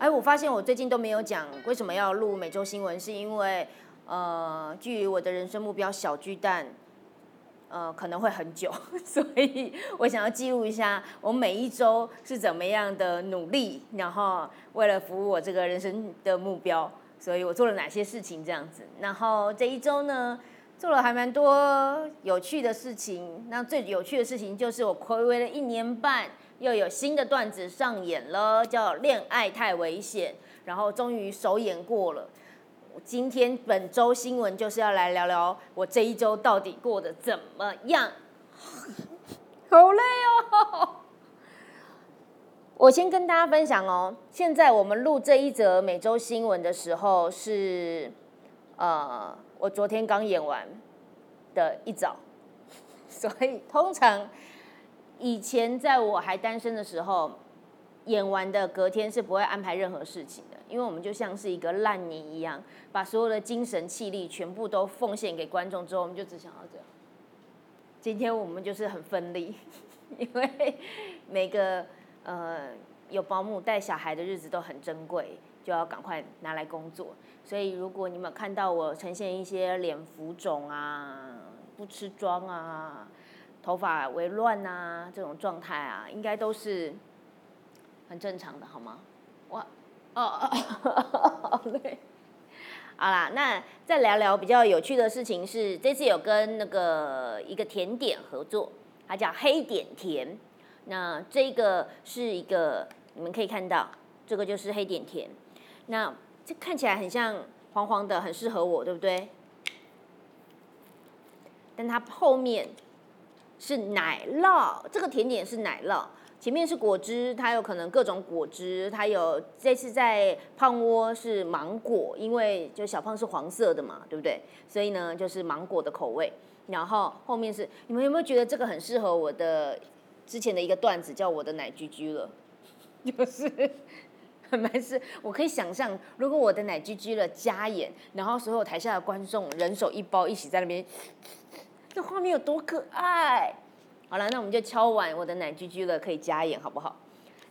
哎，我发现我最近都没有讲为什么要录每周新闻，是因为呃，距离我的人生目标小巨蛋，呃，可能会很久，所以我想要记录一下我每一周是怎么样的努力，然后为了服务我这个人生的目标，所以我做了哪些事情这样子。然后这一周呢，做了还蛮多有趣的事情。那最有趣的事情就是我暌违了一年半。又有新的段子上演了，叫《恋爱太危险》，然后终于首演过了。今天本周新闻就是要来聊聊我这一周到底过得怎么样。好累哦！我先跟大家分享哦，现在我们录这一则每周新闻的时候是，呃，我昨天刚演完的一早，所以通常。以前在我还单身的时候，演完的隔天是不会安排任何事情的，因为我们就像是一个烂泥一样，把所有的精神气力全部都奉献给观众之后，我们就只想要这样。今天我们就是很分力，因为每个呃有保姆带小孩的日子都很珍贵，就要赶快拿来工作。所以如果你们看到我呈现一些脸浮肿啊、不吃妆啊。头发微乱啊，这种状态啊，应该都是很正常的，好吗？我，哦哦，好累。好啦，那再聊聊比较有趣的事情是，这次有跟那个一个甜点合作，它叫黑点甜。那这个是一个，你们可以看到，这个就是黑点甜。那这看起来很像黄黄的，很适合我，对不对？但它后面。是奶酪，这个甜点是奶酪，前面是果汁，它有可能各种果汁，它有这次在胖窝是芒果，因为就小胖是黄色的嘛，对不对？所以呢就是芒果的口味，然后后面是你们有没有觉得这个很适合我的之前的一个段子叫我的奶居居了，就是很蛮是，我可以想象如果我的奶居居了加演，然后所有台下的观众人手一包一起在那边。这画面有多可爱！好了，那我们就敲完我的奶居居了，可以加演好不好？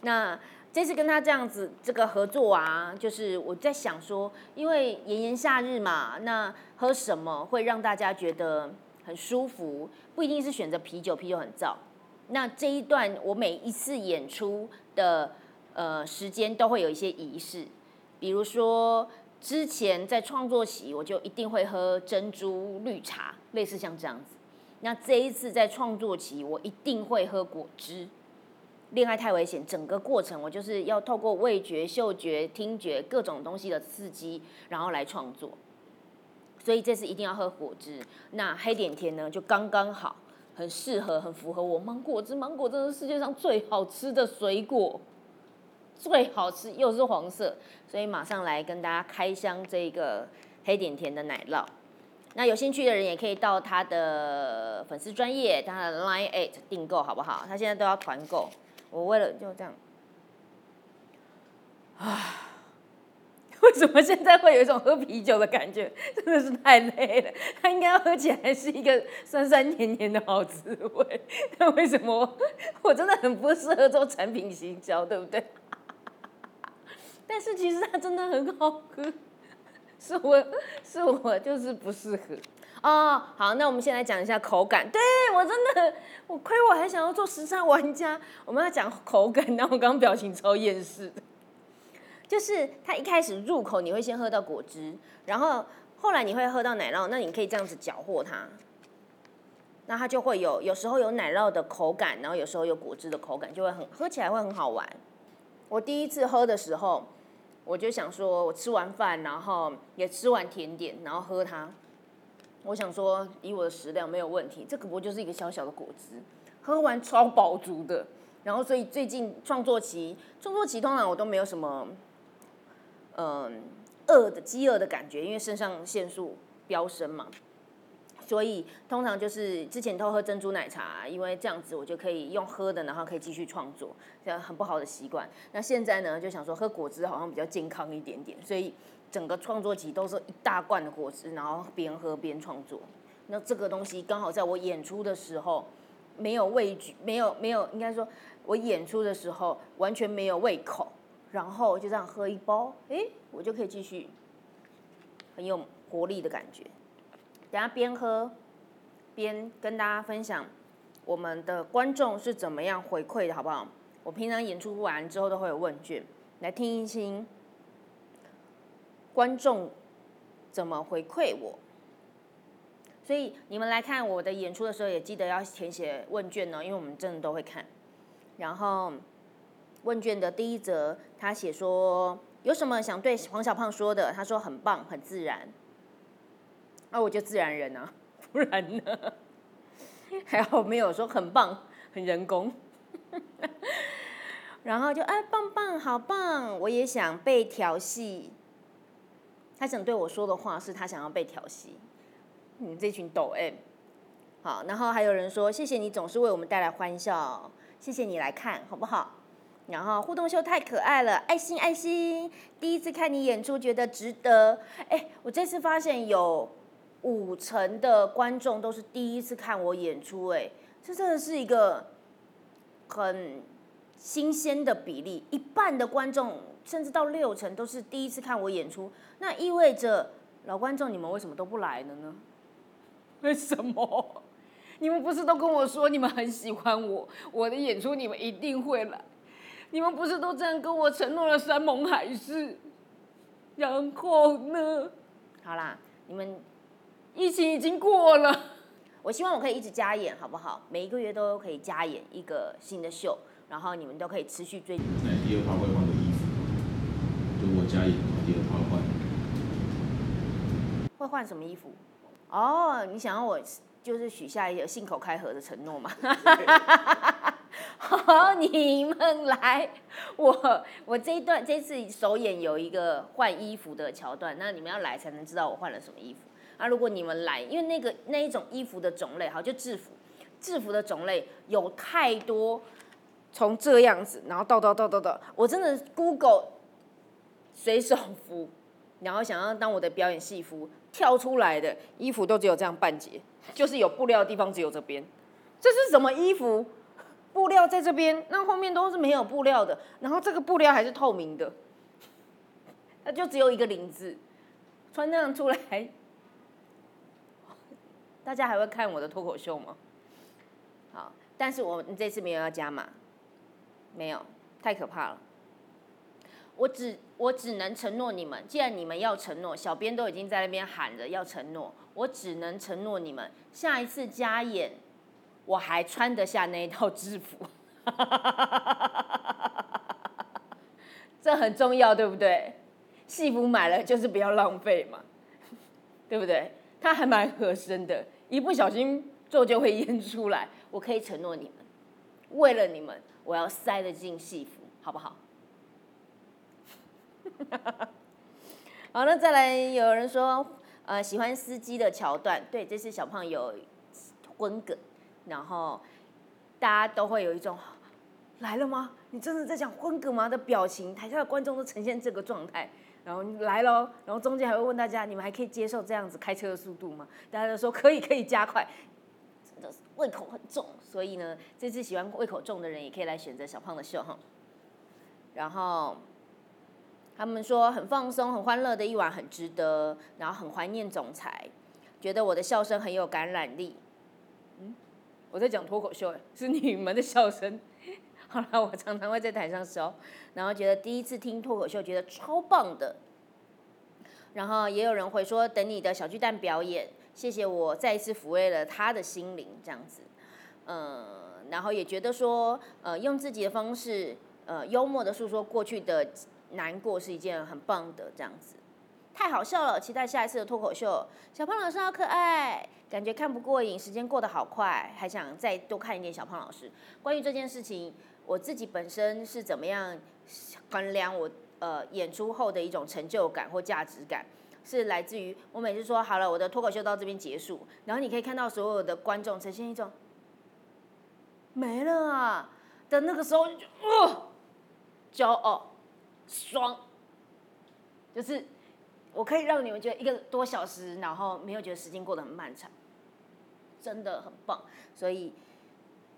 那这次跟他这样子这个合作啊，就是我在想说，因为炎炎夏日嘛，那喝什么会让大家觉得很舒服？不一定是选择啤酒，啤酒很燥。那这一段我每一次演出的呃时间都会有一些仪式，比如说。之前在创作期，我就一定会喝珍珠绿茶，类似像这样子。那这一次在创作期，我一定会喝果汁。恋爱太危险，整个过程我就是要透过味觉、嗅觉、听觉各种东西的刺激，然后来创作。所以这次一定要喝果汁。那黑点甜呢，就刚刚好，很适合，很符合我芒果汁。芒果真的是世界上最好吃的水果。最好吃又是黄色，所以马上来跟大家开箱这个黑点甜的奶酪。那有兴趣的人也可以到他的粉丝专业，他的 Line Eight 订购好不好？他现在都要团购。我为了就这样，啊，为什么现在会有一种喝啤酒的感觉？真的是太累了。它应该喝起来是一个酸酸甜甜的好滋味，但为什么 我真的很不适合做产品行销，对不对？但是其实它真的很好喝，是我是我就是不适合哦。好，那我们先来讲一下口感。对我真的，我亏我还想要做时尚玩家。我们要讲口感，然后我刚刚表情超厌世的。就是它一开始入口你会先喝到果汁，然后后来你会喝到奶酪，那你可以这样子搅和它，那它就会有有时候有奶酪的口感，然后有时候有果汁的口感，就会很喝起来会很好玩。我第一次喝的时候。我就想说，我吃完饭，然后也吃完甜点，然后喝它。我想说，以我的食量没有问题，这可不就是一个小小的果汁，喝完超饱足的。然后，所以最近创作期，创作期通常我都没有什么，嗯，饿的饥饿的感觉，因为肾上腺素飙升嘛。所以通常就是之前都喝珍珠奶茶，因为这样子我就可以用喝的，然后可以继续创作，这样很不好的习惯。那现在呢，就想说喝果汁好像比较健康一点点，所以整个创作期都是一大罐的果汁，然后边喝边创作。那这个东西刚好在我演出的时候没有畏惧，没有没有，应该说我演出的时候完全没有胃口，然后就这样喝一包，哎，我就可以继续很有活力的感觉。等下边喝边跟大家分享我们的观众是怎么样回馈的，好不好？我平常演出完之后都会有问卷，来听一听观众怎么回馈我。所以你们来看我的演出的时候，也记得要填写问卷呢，因为我们真的都会看。然后问卷的第一则，他写说有什么想对黄小胖说的？他说很棒，很自然。那我就自然人啊，不然呢？还好没有说很棒，很人工。然后就哎，棒棒，好棒！我也想被调戏。他想对我说的话是他想要被调戏。你这群抖 M。好，然后还有人说谢谢你总是为我们带来欢笑，谢谢你来看好不好？然后互动秀太可爱了，爱心爱心。第一次看你演出，觉得值得。哎，我这次发现有。五成的观众都是第一次看我演出，哎，这真的是一个很新鲜的比例。一半的观众，甚至到六成都是第一次看我演出，那意味着老观众你们为什么都不来了呢？为什么？你们不是都跟我说你们很喜欢我，我的演出你们一定会来？你们不是都这样跟我承诺了山盟海誓？然后呢？好啦，你们。疫情已经过了，我希望我可以一直加演，好不好？每一个月都可以加演一个新的秀，然后你们都可以持续追。那第二套会换个衣服，就我加演的话，第二套换。会换什么衣服？哦，你想要我就是许下一个信口开河的承诺吗？好，你们来，我我这一段这次首演有一个换衣服的桥段，那你们要来才能知道我换了什么衣服。那如果你们来，因为那个那一种衣服的种类，好，就制服，制服的种类有太多，从这样子，然后到到到到到，我真的 Google 水手服，然后想要当我的表演戏服，跳出来的衣服都只有这样半截，就是有布料的地方只有这边，这是什么衣服？布料在这边，那后面都是没有布料的，然后这个布料还是透明的，那就只有一个领子，穿那样出来。大家还会看我的脱口秀吗？好，但是我这次没有要加码，没有，太可怕了。我只我只能承诺你们，既然你们要承诺，小编都已经在那边喊着要承诺，我只能承诺你们，下一次加演，我还穿得下那一套制服。这很重要，对不对？戏服买了就是不要浪费嘛，对不对？它还蛮合身的。一不小心做就会淹出来，我可以承诺你们，为了你们，我要塞得进戏服，好不好？好，那再来有人说，呃，喜欢司机的桥段，对，这次小胖有荤梗，然后大家都会有一种来了吗？你真的在讲荤梗吗？的表情，台下的观众都呈现这个状态。然后来喽，然后中间还会问大家，你们还可以接受这样子开车的速度吗？大家都说可以，可以加快。真的是胃口很重，所以呢，这次喜欢胃口重的人也可以来选择小胖的秀哈。然后他们说很放松、很欢乐的一晚，很值得。然后很怀念总裁，觉得我的笑声很有感染力。嗯，我在讲脱口秀，是你们的笑声。后来，我常常会在台上笑，然后觉得第一次听脱口秀觉得超棒的，然后也有人会说等你的小巨蛋表演，谢谢我再一次抚慰了他的心灵这样子，嗯，然后也觉得说呃用自己的方式呃幽默的诉说过去的难过是一件很棒的这样子，太好笑了，期待下一次的脱口秀，小胖老师好可爱，感觉看不过瘾，时间过得好快，还想再多看一点小胖老师，关于这件事情。我自己本身是怎么样衡量我呃演出后的一种成就感或价值感，是来自于我每次说好了，我的脱口秀到这边结束，然后你可以看到所有的观众呈现一种没了啊的那个时候，就哦，骄傲，爽，就是我可以让你们觉得一个多小时，然后没有觉得时间过得很漫长，真的很棒，所以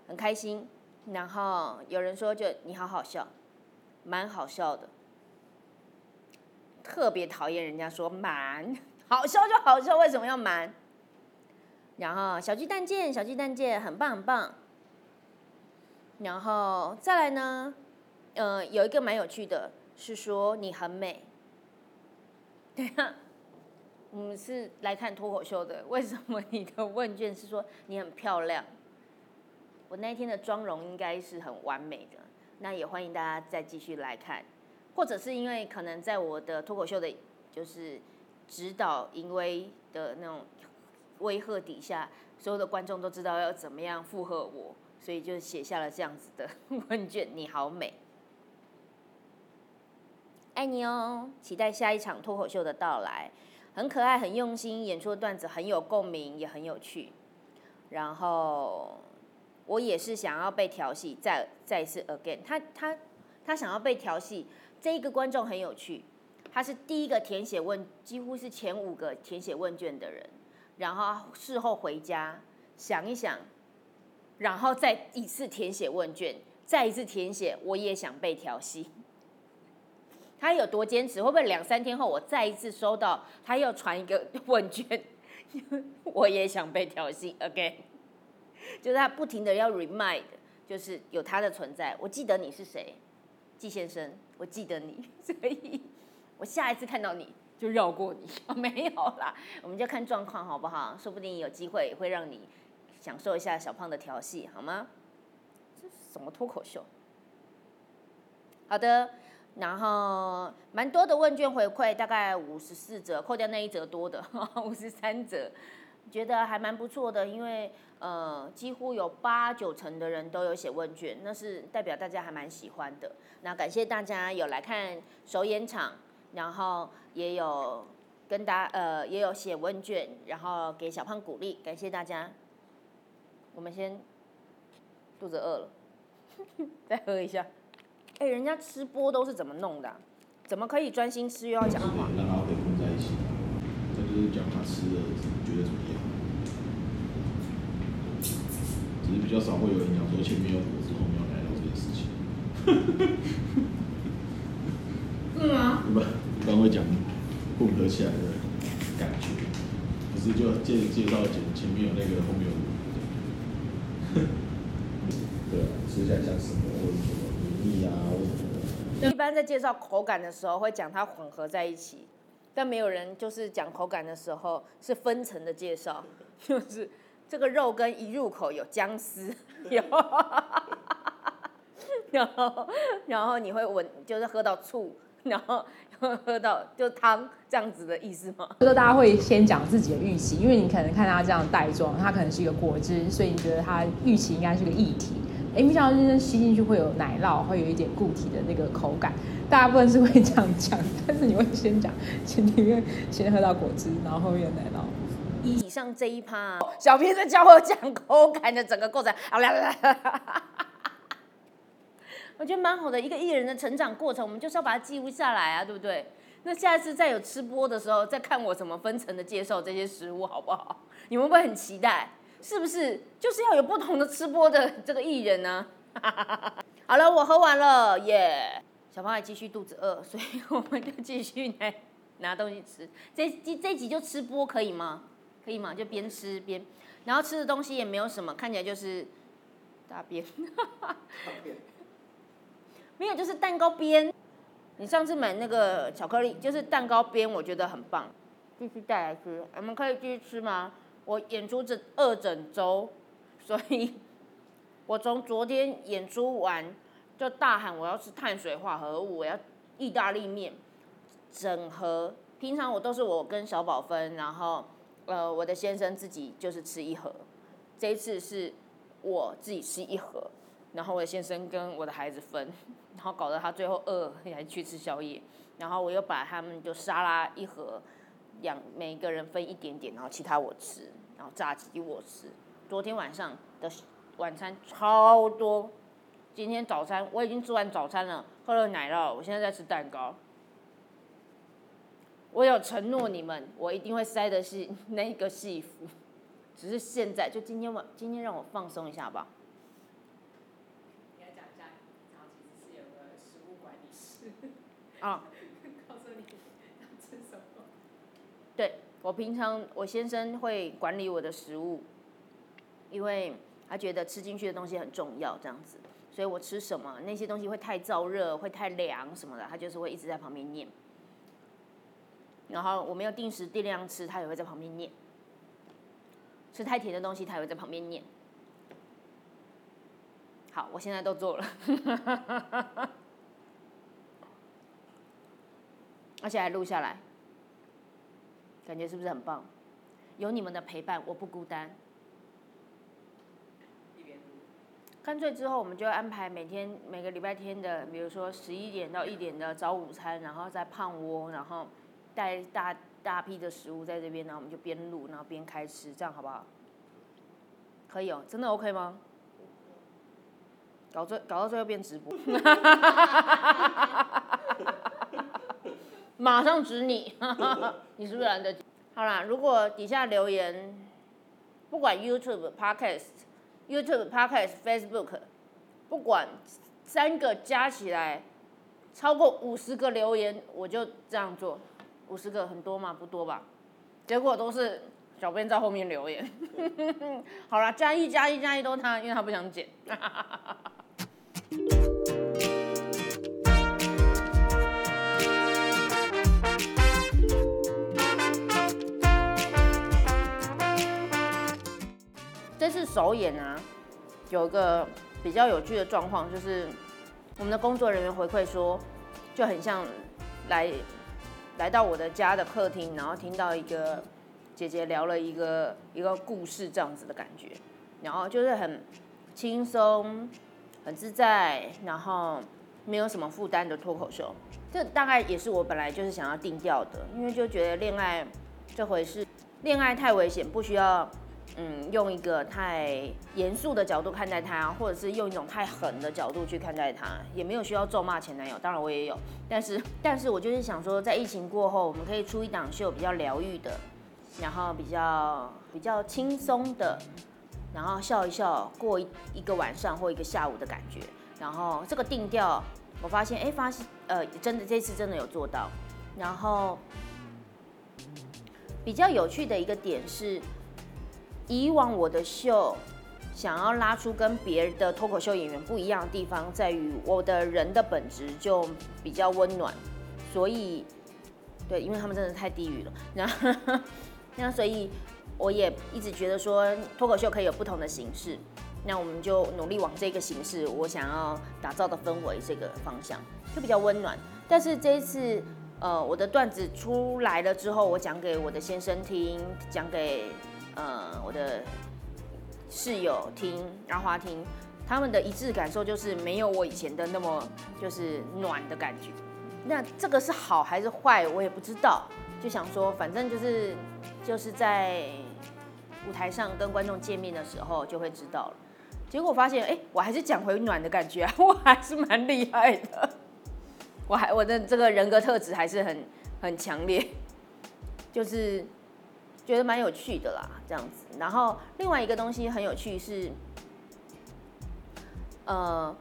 很开心。然后有人说，就你好好笑，蛮好笑的。特别讨厌人家说蛮好笑就好笑，为什么要蛮？然后小鸡蛋见，小鸡蛋见，很棒很棒。然后再来呢，呃，有一个蛮有趣的，是说你很美。对啊，我们是来看脱口秀的，为什么你的问卷是说你很漂亮？我那一天的妆容应该是很完美的，那也欢迎大家再继续来看，或者是因为可能在我的脱口秀的，就是指导淫威的那种威吓底下，所有的观众都知道要怎么样附和我，所以就写下了这样子的 问卷。你好美，爱你哦，期待下一场脱口秀的到来，很可爱，很用心，演出的段子很有共鸣，也很有趣，然后。我也是想要被调戏，再再一次 again，他他他想要被调戏，这一个观众很有趣，他是第一个填写问，几乎是前五个填写问卷的人，然后事后回家想一想，然后再一次填写问卷，再一次填写，我也想被调戏。他有多坚持？会不会两三天后我再一次收到他又传一个 问卷，我也想被调戏？again。就是他不停的要 remind，就是有他的存在。我记得你是谁，季先生，我记得你，所以我下一次看到你就绕过你。没有啦，我们就看状况好不好？说不定有机会会让你享受一下小胖的调戏，好吗？这是什么脱口秀？好的，然后蛮多的问卷回馈，大概五十四折，扣掉那一折多的 五十三折。觉得还蛮不错的，因为呃，几乎有八九成的人都有写问卷，那是代表大家还蛮喜欢的。那感谢大家有来看首演场，然后也有跟大呃也有写问卷，然后给小胖鼓励，感谢大家。我们先肚子饿了，再喝一下。哎，人家吃播都是怎么弄的？怎么可以专心吃又要讲话？让阿飞混在一起，这就是讲他吃的觉得怎么样。只是比较少会有人讲说前面有果汁，后面有奶酪这件事情。嗯啊。不，一般会讲混合起来的感觉，不是就介介绍前前面有那个，后面有。对啊，吃起来像什么或者什么米粒啊，或者什么。一般在介绍口感的时候，会讲它混合在一起，但没有人就是讲口感的时候是分层的介绍，就是。这个肉羹一入口有姜丝，有，然后然后你会闻，就是喝到醋，然后喝到就汤这样子的意思吗？就是大家会先讲自己的预期，因为你可能看他这样袋装，它可能是一个果汁，所以你觉得它预期应该是个液体。哎，没想到真正吸进去会有奶酪，会有一点固体的那个口感。大部分是会这样讲，但是你会先讲前面先喝到果汁，然后后面奶酪。以上这一趴，小编在教我讲口感的整个过程，好啦啦啦，我觉得蛮好的一个艺人的成长过程，我们就是要把它记录下来啊，对不对？那下一次再有吃播的时候，再看我怎么分层的介绍这些食物，好不好？你们会很期待，是不是？就是要有不同的吃播的这个艺人呢？好了，我喝完了，耶！小胖还继续肚子饿，所以我们就继续来拿东西吃。这这这集就吃播可以吗？可以吗？就边吃边，然后吃的东西也没有什么，看起来就是大便，没有就是蛋糕边。你上次买那个巧克力，就是蛋糕边，我觉得很棒，继续带来吃。我们可以继续吃吗？我演出这二整周，所以我从昨天演出完就大喊我要吃碳水化合物，我要意大利面，整盒。平常我都是我跟小宝分，然后。呃，我的先生自己就是吃一盒，这一次是我自己吃一盒，然后我的先生跟我的孩子分，然后搞得他最后饿，还去吃宵夜，然后我又把他们就沙拉一盒，两每个人分一点点，然后其他我吃，然后炸鸡我吃。昨天晚上的晚餐超多，今天早餐我已经吃完早餐了，喝了奶酪，我现在在吃蛋糕。我有承诺你们，我一定会塞的是 那个戏服，只是现在就今天晚今天让我放松一下吧。你要讲一下，然后其实是有个食物管理师，啊，告诉你要吃什么。对我平常我先生会管理我的食物，因为他觉得吃进去的东西很重要，这样子，所以我吃什么那些东西会太燥热、会太凉什么的，他就是会一直在旁边念。然后我没有定时定量吃，他也会在旁边念。吃太甜的东西，他也会在旁边念。好，我现在都做了，而且还录下来，感觉是不是很棒？有你们的陪伴，我不孤单。干脆之后我们就安排每天每个礼拜天的，比如说十一点到一点的早午餐，然后再胖窝，然后带大大批的食物在这边，然后我们就边录，然后边开吃，这样好不好？可以哦，真的 OK 吗？搞最搞到最后变直播，马上指你，你是不是懒得？好啦，如果底下留言，不管 YouTube、Podcast、YouTube、Podcast、Facebook，不管三个加起来超过五十个留言，我就这样做。五十个很多嘛？不多吧？结果都是小编在后面留言。好啦，加一加一加一都他，因为他不想剪。这次首演啊，有个比较有趣的状况，就是我们的工作人员回馈说，就很像来来到我的家的客厅，然后听到一个姐姐聊了一个一个故事这样子的感觉，然后就是很轻松、很自在，然后没有什么负担的脱口秀。这大概也是我本来就是想要定调的，因为就觉得恋爱这回事，恋爱太危险，不需要。嗯，用一个太严肃的角度看待他，或者是用一种太狠的角度去看待他，也没有需要咒骂前男友。当然我也有，但是 但是我就是想说，在疫情过后，我们可以出一档秀，比较疗愈的，然后比较比较轻松的，然后笑一笑过一一个晚上或一个下午的感觉。然后这个定调，我发现哎，发现呃，真的这次真的有做到。然后比较有趣的一个点是。以往我的秀想要拉出跟别的脱口秀演员不一样的地方，在于我的人的本质就比较温暖，所以对，因为他们真的太低语了，那 那所以我也一直觉得说脱口秀可以有不同的形式，那我们就努力往这个形式，我想要打造的氛围这个方向就比较温暖。但是这一次，呃，我的段子出来了之后，我讲给我的先生听，讲给。呃，我的室友听阿花听，他们的一致感受就是没有我以前的那么就是暖的感觉。那这个是好还是坏，我也不知道。就想说，反正就是就是在舞台上跟观众见面的时候就会知道了。结果发现，哎，我还是讲回暖的感觉啊，我还是蛮厉害的。我还我的这个人格特质还是很很强烈，就是。觉得蛮有趣的啦，这样子。然后另外一个东西很有趣是，呃，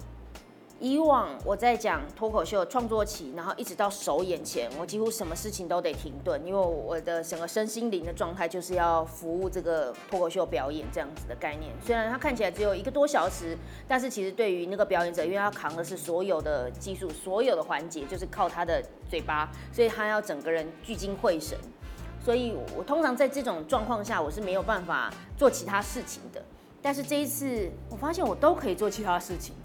以往我在讲脱口秀创作期，然后一直到首演前，我几乎什么事情都得停顿，因为我的整个身心灵的状态就是要服务这个脱口秀表演这样子的概念。虽然它看起来只有一个多小时，但是其实对于那个表演者，因为他扛的是所有的技术，所有的环节就是靠他的嘴巴，所以他要整个人聚精会神。所以，我通常在这种状况下，我是没有办法做其他事情的。但是这一次，我发现我都可以做其他事情。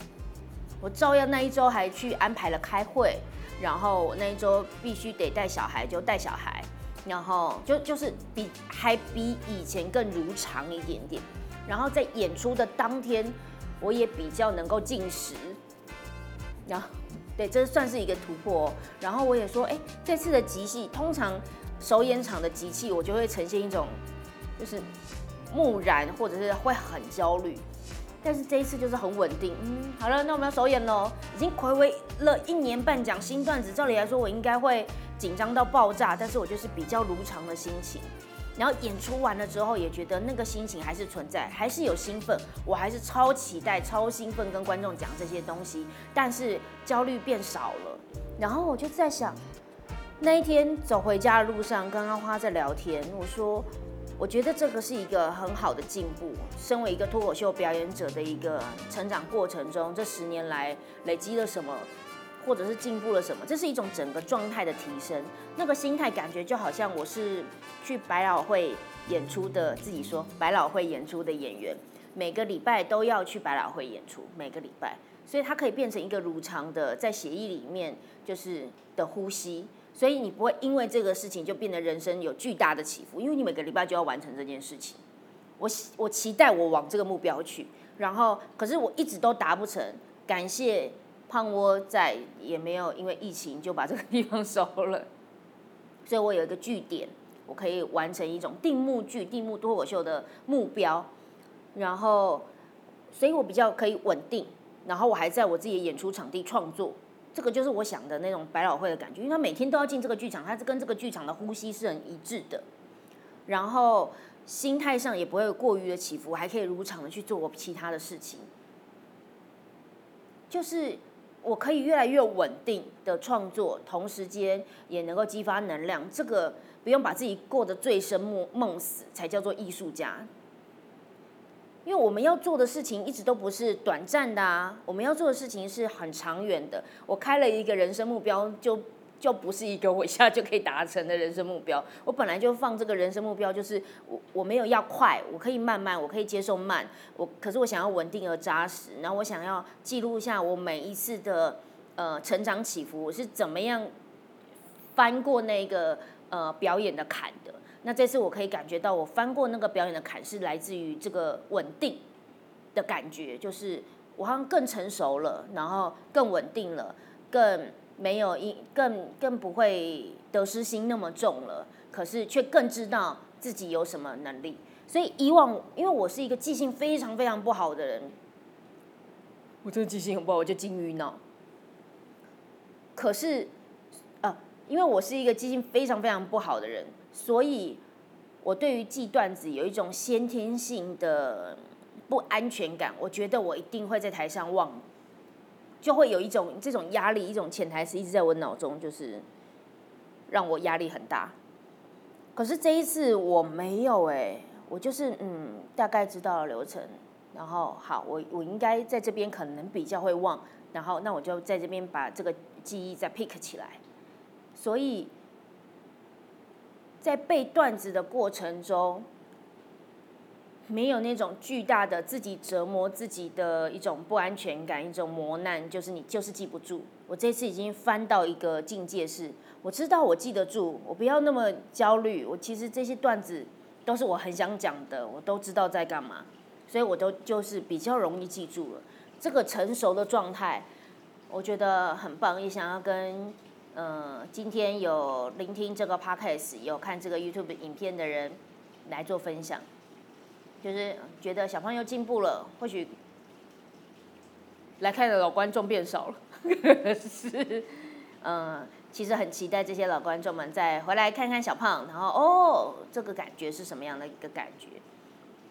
我照样那一周还去安排了开会，然后我那一周必须得带小孩，就带小孩，然后就就是比还比以前更如常一点点。然后在演出的当天，我也比较能够进食。然后，对，这算是一个突破。然后我也说，哎，这次的集戏，通常首演场的机器，我就会呈现一种就是木然，或者是会很焦虑。但是这一次就是很稳定。嗯，好了，那我们要首演喽。已经暌违了一年半，讲新段子，照理来说我应该会紧张到爆炸，但是我就是比较如常的心情。然后演出完了之后，也觉得那个心情还是存在，还是有兴奋，我还是超期待、超兴奋跟观众讲这些东西，但是焦虑变少了。然后我就在想，那一天走回家的路上，跟阿花在聊天，我说，我觉得这个是一个很好的进步。身为一个脱口秀表演者的一个成长过程中，这十年来累积了什么？或者是进步了什么？这是一种整个状态的提升。那个心态感觉就好像我是去百老汇演出的，自己说百老汇演出的演员，每个礼拜都要去百老汇演出，每个礼拜，所以它可以变成一个如常的在协议里面就是的呼吸。所以你不会因为这个事情就变得人生有巨大的起伏，因为你每个礼拜就要完成这件事情。我我期待我往这个目标去，然后可是我一直都达不成。感谢。胖窝在也没有因为疫情就把这个地方收了，所以我有一个据点，我可以完成一种定目剧、定目脱口秀的目标，然后，所以我比较可以稳定，然后我还在我自己的演出场地创作，这个就是我想的那种百老汇的感觉，因为他每天都要进这个剧场，他是跟这个剧场的呼吸是很一致的，然后心态上也不会过于的起伏，还可以如常的去做我其他的事情，就是。我可以越来越稳定的创作，同时间也能够激发能量。这个不用把自己过得醉生梦梦死，才叫做艺术家。因为我们要做的事情一直都不是短暂的啊，我们要做的事情是很长远的。我开了一个人生目标就。就不是一个 我一下就可以达成的人生目标。我本来就放这个人生目标，就是我我没有要快，我可以慢慢，我可以接受慢。我可是我想要稳定而扎实，然后我想要记录一下我每一次的呃成长起伏，我是怎么样翻过那个呃表演的坎的。那这次我可以感觉到，我翻过那个表演的坎是来自于这个稳定的感觉，就是我好像更成熟了，然后更稳定了，更。没有一更更不会得失心那么重了，可是却更知道自己有什么能力。所以以往，因为我是一个记性非常非常不好的人，我这个记性很不好，我就金鱼脑。可是，呃，因为我是一个记性非常非常不好的人，所以我对于记段子有一种先天性的不安全感。我觉得我一定会在台上忘。就会有一种这种压力，一种潜台词一直在我脑中，就是让我压力很大。可是这一次我没有哎，我就是嗯，大概知道了流程，然后好，我我应该在这边可能比较会忘，然后那我就在这边把这个记忆再 pick 起来。所以在背段子的过程中。没有那种巨大的自己折磨自己的一种不安全感，一种磨难，就是你就是记不住。我这次已经翻到一个境界，是我知道我记得住，我不要那么焦虑。我其实这些段子都是我很想讲的，我都知道在干嘛，所以我都就是比较容易记住了。这个成熟的状态，我觉得很棒，也想要跟嗯今天有聆听这个 podcast、有看这个 YouTube 影片的人来做分享。就是觉得小朋友进步了，或许来看的老观众变少了，是，嗯，其实很期待这些老观众们再回来看看小胖，然后哦，这个感觉是什么样的一个感觉？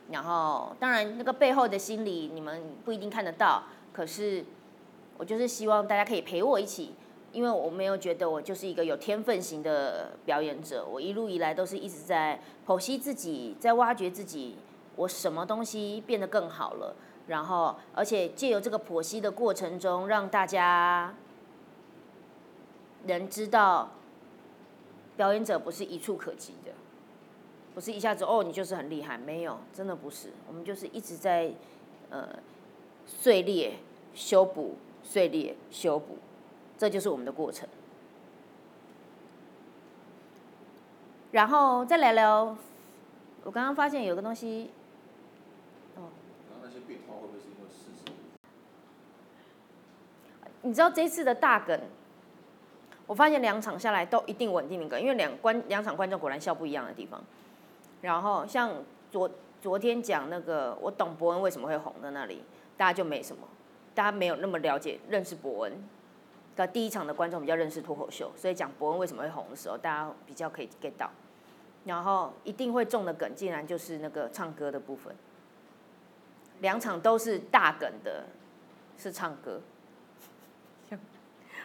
然后当然那个背后的心理你们不一定看得到，可是我就是希望大家可以陪我一起，因为我没有觉得我就是一个有天分型的表演者，我一路以来都是一直在剖析自己，在挖掘自己。我什么东西变得更好了？然后，而且借由这个剖析的过程中，让大家能知道，表演者不是一触可及的，不是一下子哦，你就是很厉害，没有，真的不是。我们就是一直在呃碎裂、修补、碎裂、修补，这就是我们的过程。然后再聊聊，我刚刚发现有个东西。那那些变化会不会是因为事实你知道这次的大梗，我发现两场下来都一定稳定的梗，因为两观两场观众果然笑不一样的地方。然后像昨昨天讲那个我懂伯恩为什么会红的那里，大家就没什么，大家没有那么了解认识伯恩。的第一场的观众比较认识脱口秀，所以讲伯恩为什么会红的时候，大家比较可以 get 到。然后一定会中的梗，竟然就是那个唱歌的部分。两场都是大梗的，是唱歌。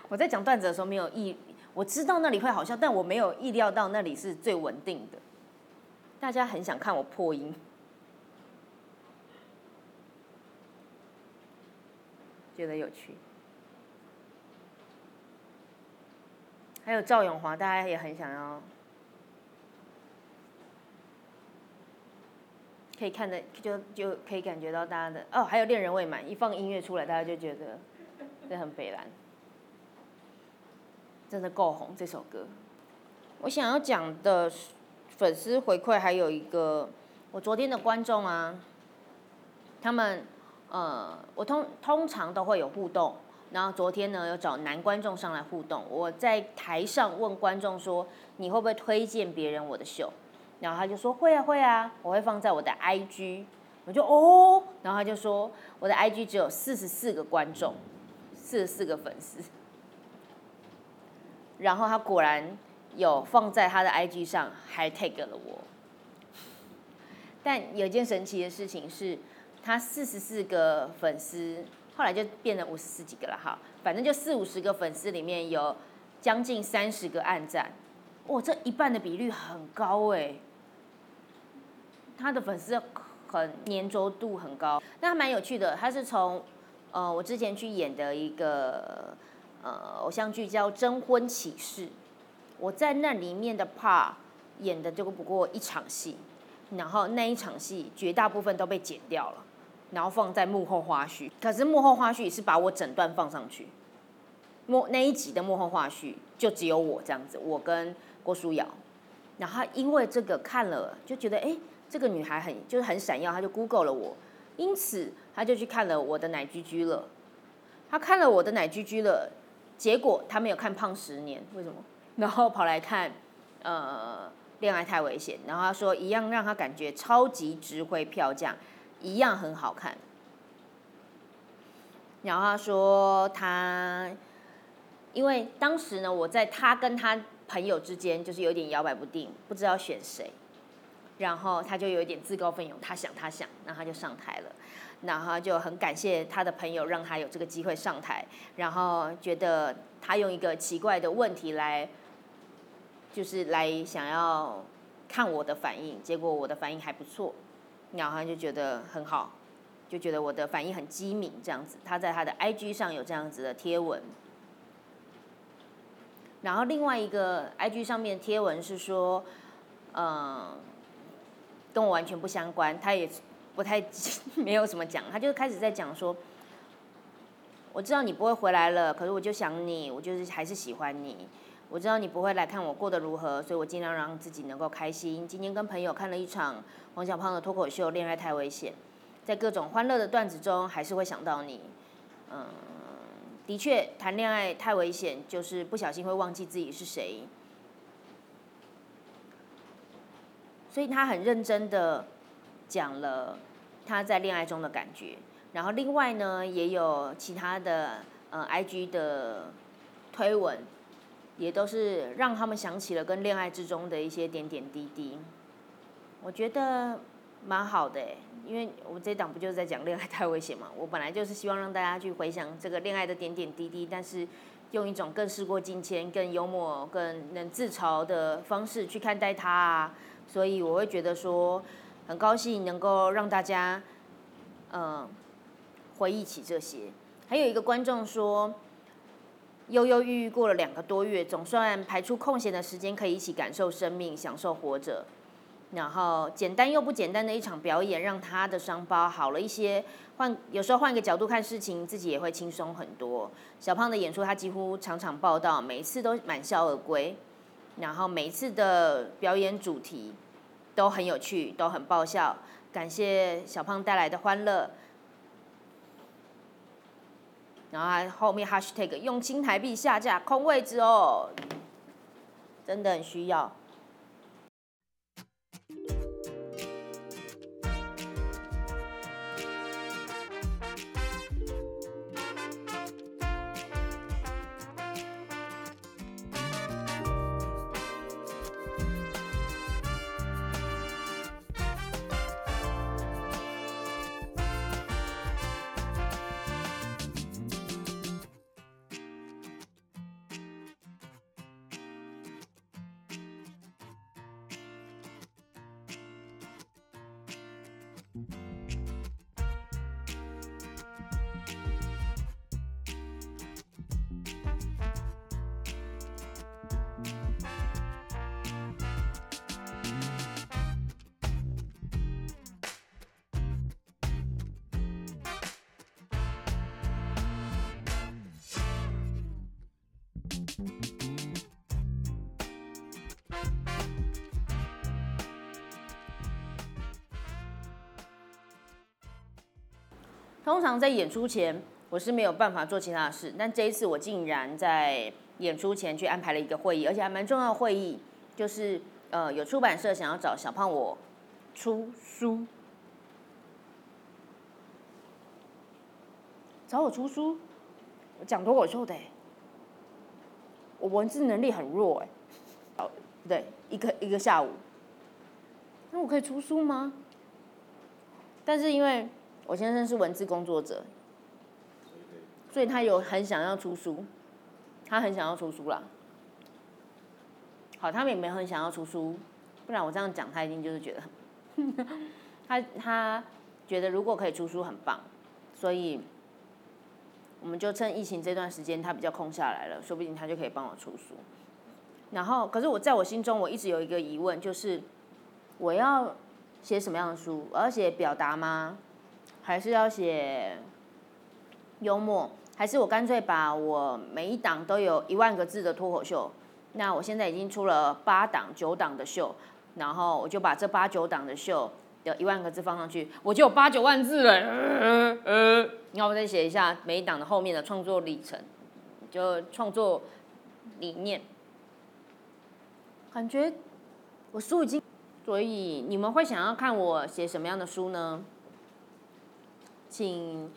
我在讲段子的时候没有意，我知道那里会好笑，但我没有意料到那里是最稳定的。大家很想看我破音，觉得有趣。还有赵永华，大家也很想要，可以看的就就可以感觉到大家的哦。还有恋人未满，一放音乐出来，大家就觉得这很北蓝，真的够红这首歌。我想要讲的粉丝回馈还有一个，我昨天的观众啊，他们呃，我通通常都会有互动。然后昨天呢，有找男观众上来互动。我在台上问观众说：“你会不会推荐别人我的秀？”然后他就说：“会啊，会啊，我会放在我的 IG。”我就哦，然后他就说：“我的 IG 只有四十四个观众，四十四个粉丝。”然后他果然有放在他的 IG 上，还 tag 了我。但有一件神奇的事情是，他四十四个粉丝。后来就变成五十四几个了哈，反正就四五十个粉丝里面有将近三十个暗赞，哇，这一半的比率很高哎。他的粉丝很粘着度很高，那蛮有趣的。他是从呃我之前去演的一个呃偶像剧叫《征婚启事》，我在那里面的 part 演的就不过一场戏，然后那一场戏绝大部分都被剪掉了。然后放在幕后花絮，可是幕后花絮是把我整段放上去，幕那一集的幕后花絮就只有我这样子，我跟郭书瑶，然后因为这个看了就觉得哎，这个女孩很就是很闪耀，他就 Google 了我，因此他就去看了我的奶居居了，他看了我的奶居居了，结果他没有看胖十年，为什么？然后跑来看呃恋爱太危险，然后她说一样让他感觉超级值回票价。一样很好看。然后他说他，因为当时呢，我在他跟他朋友之间就是有点摇摆不定，不知道选谁。然后他就有一点自告奋勇，他想他想，然后他就上台了。然后就很感谢他的朋友让他有这个机会上台。然后觉得他用一个奇怪的问题来，就是来想要看我的反应，结果我的反应还不错。然后他就觉得很好，就觉得我的反应很机敏，这样子。他在他的 IG 上有这样子的贴文，然后另外一个 IG 上面贴文是说，嗯，跟我完全不相关，他也不太 没有什么讲，他就开始在讲说，我知道你不会回来了，可是我就想你，我就是还是喜欢你。我知道你不会来看我过得如何，所以我尽量让自己能够开心。今天跟朋友看了一场王小胖的脱口秀《恋爱太危险》，在各种欢乐的段子中，还是会想到你。嗯，的确，谈恋爱太危险，就是不小心会忘记自己是谁。所以他很认真的讲了他在恋爱中的感觉。然后另外呢，也有其他的呃 IG 的推文。也都是让他们想起了跟恋爱之中的一些点点滴滴，我觉得蛮好的因为我们这档不就是在讲恋爱太危险嘛？我本来就是希望让大家去回想这个恋爱的点点滴滴，但是用一种更事过境迁、更幽默、更能自嘲的方式去看待它啊，所以我会觉得说很高兴能够让大家嗯回忆起这些。还有一个观众说。忧忧郁郁过了两个多月，总算排出空闲的时间，可以一起感受生命，享受活着。然后简单又不简单的一场表演，让他的伤疤好了一些。换有时候换一个角度看事情，自己也会轻松很多。小胖的演出，他几乎场场报道，每一次都满笑而归。然后每一次的表演主题都很有趣，都很爆笑。感谢小胖带来的欢乐。然后后面 hashtag 用新台币下架空位置哦，真的很需要。thank mm-hmm. you 通常在演出前，我是没有办法做其他的事，但这一次我竟然在演出前去安排了一个会议，而且还蛮重要的会议，就是呃有出版社想要找小胖我出书，找我出书，我讲脱口秀的、我文字能力很弱哎、哦，对，一个一个下午，那我可以出书吗？但是因为我先生是文字工作者，所以他有很想要出书，他很想要出书啦。好，他们也没有很想要出书，不然我这样讲，他一定就是觉得，他他觉得如果可以出书很棒，所以我们就趁疫情这段时间他比较空下来了，说不定他就可以帮我出书。然后，可是我在我心中，我一直有一个疑问，就是我要写什么样的书？我要写表达吗？还是要写幽默？还是我干脆把我每一档都有一万个字的脱口秀？那我现在已经出了八档、九档的秀，然后我就把这八九档的秀的一万个字放上去，我就有八九万字了。呃呃，然后我再写一下每一档的后面的创作历程，就创作理念。感觉我书已经，所以你们会想要看我写什么样的书呢？请，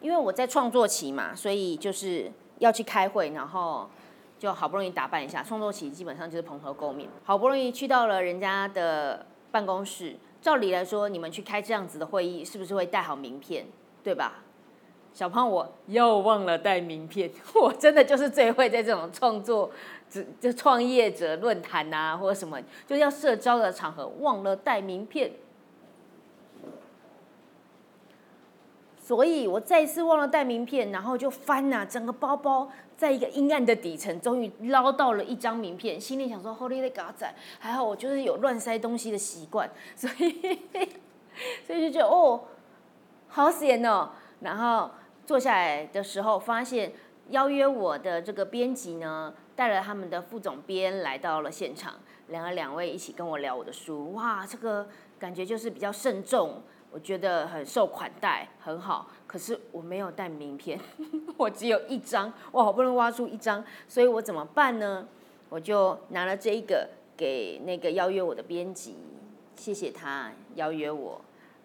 因为我在创作期嘛，所以就是要去开会，然后就好不容易打扮一下。创作期基本上就是蓬头垢面，好不容易去到了人家的办公室。照理来说，你们去开这样子的会议，是不是会带好名片，对吧？小胖，我又忘了带名片，我真的就是最会在这种创作、就创业者论坛啊，或者什么，就要社交的场合忘了带名片。所以我再一次忘了带名片，然后就翻呐、整个包包在一个阴暗的底层，终于捞到了一张名片，心里想说 “Holy 的嘎仔”，还好我就是有乱塞东西的习惯，所以 所以就觉得哦，好险哦。然后坐下来的时候，发现邀约我的这个编辑呢，带了他们的副总编来到了现场，两个两位一起跟我聊我的书，哇，这个感觉就是比较慎重。我觉得很受款待，很好。可是我没有带名片，我只有一张，我好不容易挖出一张，所以我怎么办呢？我就拿了这一个给那个邀约我的编辑，谢谢他邀约我。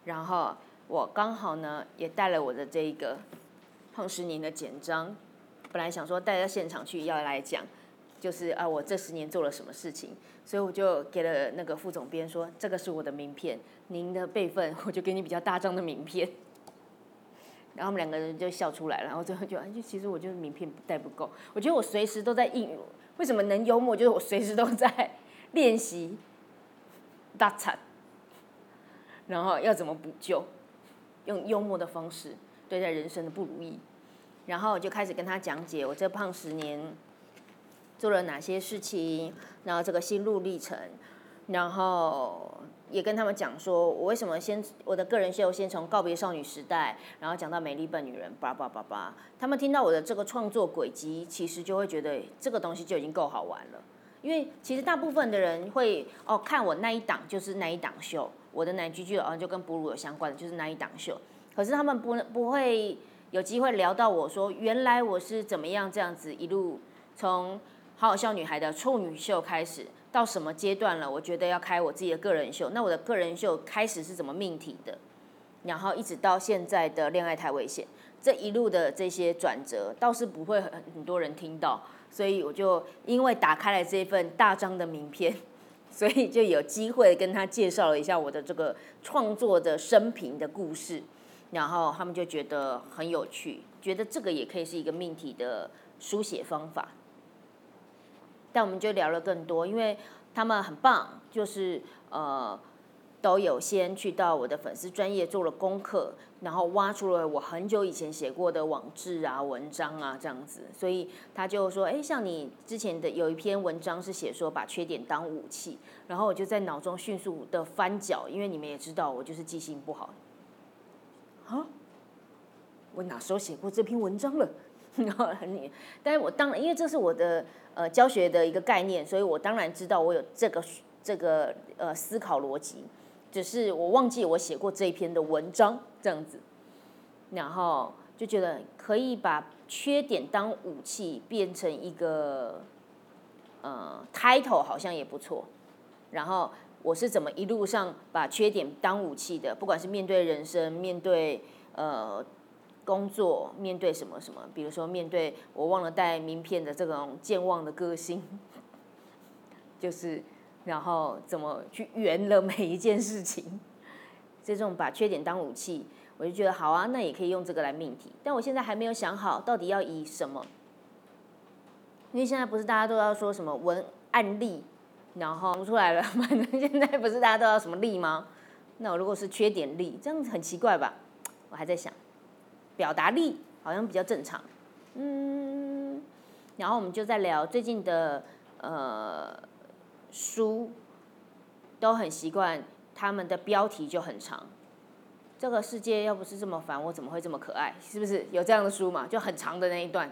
然后我刚好呢也带了我的这一个胖十年的简章，本来想说带到现场去要来讲，就是啊我这十年做了什么事情，所以我就给了那个副总编说，这个是我的名片。您的辈分，我就给你比较大张的名片，然后我们两个人就笑出来了，然后最后就，哎，就其实我就是名片带不够，我觉得我随时都在应，为什么能幽默，就是我随时都在练习大惨，然后要怎么补救，用幽默的方式对待人生的不如意，然后我就开始跟他讲解我这胖十年做了哪些事情，然后这个心路历程，然后。也跟他们讲说，我为什么先我的个人秀先从告别少女时代，然后讲到美丽笨女人，叭叭叭叭。他们听到我的这个创作轨迹，其实就会觉得这个东西就已经够好玩了。因为其实大部分的人会哦看我那一档就是那一档秀，我的哪句句哦就跟哺乳有相关的就是那一档秀。可是他们不不会有机会聊到我说，原来我是怎么样这样子一路从好好笑女孩的处女秀开始，到什么阶段了？我觉得要开我自己的个人秀。那我的个人秀开始是怎么命题的？然后一直到现在的恋爱太危险，这一路的这些转折倒是不会很很多人听到，所以我就因为打开了这份大张的名片。所以就有机会跟他介绍了一下我的这个创作的生平的故事，然后他们就觉得很有趣，觉得这个也可以是一个命题的书写方法。但我们就聊了更多，因为他们很棒，就是呃。都有先去到我的粉丝专业做了功课，然后挖出了我很久以前写过的网志啊、文章啊这样子，所以他就说：“哎，像你之前的有一篇文章是写说把缺点当武器。”然后我就在脑中迅速的翻搅，因为你们也知道我就是记性不好。啊？我哪时候写过这篇文章了？你，但是我当然因为这是我的呃教学的一个概念，所以我当然知道我有这个这个呃思考逻辑。只是我忘记我写过这一篇的文章这样子，然后就觉得可以把缺点当武器变成一个呃 title 好像也不错。然后我是怎么一路上把缺点当武器的？不管是面对人生、面对呃工作、面对什么什么，比如说面对我忘了带名片的这种健忘的个性，就是。然后怎么去圆了每一件事情？这种把缺点当武器，我就觉得好啊，那也可以用这个来命题。但我现在还没有想好到底要以什么，因为现在不是大家都要说什么文案例，然后出来了，反正现在不是大家都要什么例吗？那我如果是缺点例，这样子很奇怪吧？我还在想，表达力好像比较正常。嗯，然后我们就在聊最近的呃。书都很习惯，他们的标题就很长。这个世界要不是这么烦，我怎么会这么可爱？是不是有这样的书嘛？就很长的那一段，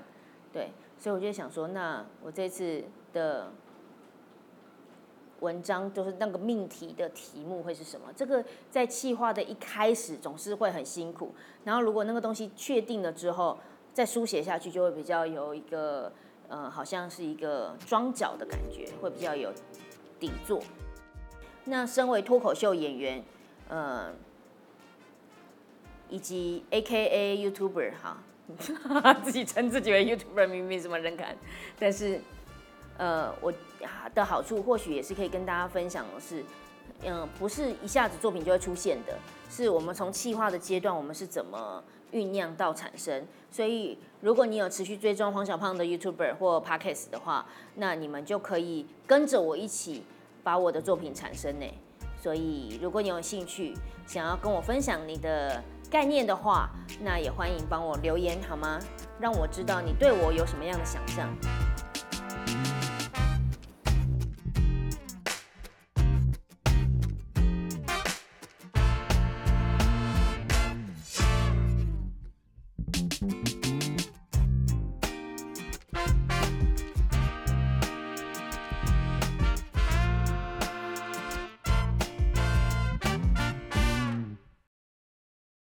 对。所以我就想说，那我这次的文章就是那个命题的题目会是什么？这个在企划的一开始总是会很辛苦，然后如果那个东西确定了之后，再书写下去就会比较有一个，呃，好像是一个装脚的感觉，会比较有。底座。那身为脱口秀演员，呃，以及 A K A YouTuber 哈，自己称自己为 YouTuber，明明什么人看，但是，呃，我的好处或许也是可以跟大家分享的是，嗯，不是一下子作品就会出现的，是我们从企划的阶段，我们是怎么酝酿到产生。所以，如果你有持续追踪黄小胖的 YouTuber 或 Podcast 的话，那你们就可以跟着我一起。把我的作品产生呢，所以如果你有兴趣想要跟我分享你的概念的话，那也欢迎帮我留言好吗？让我知道你对我有什么样的想象。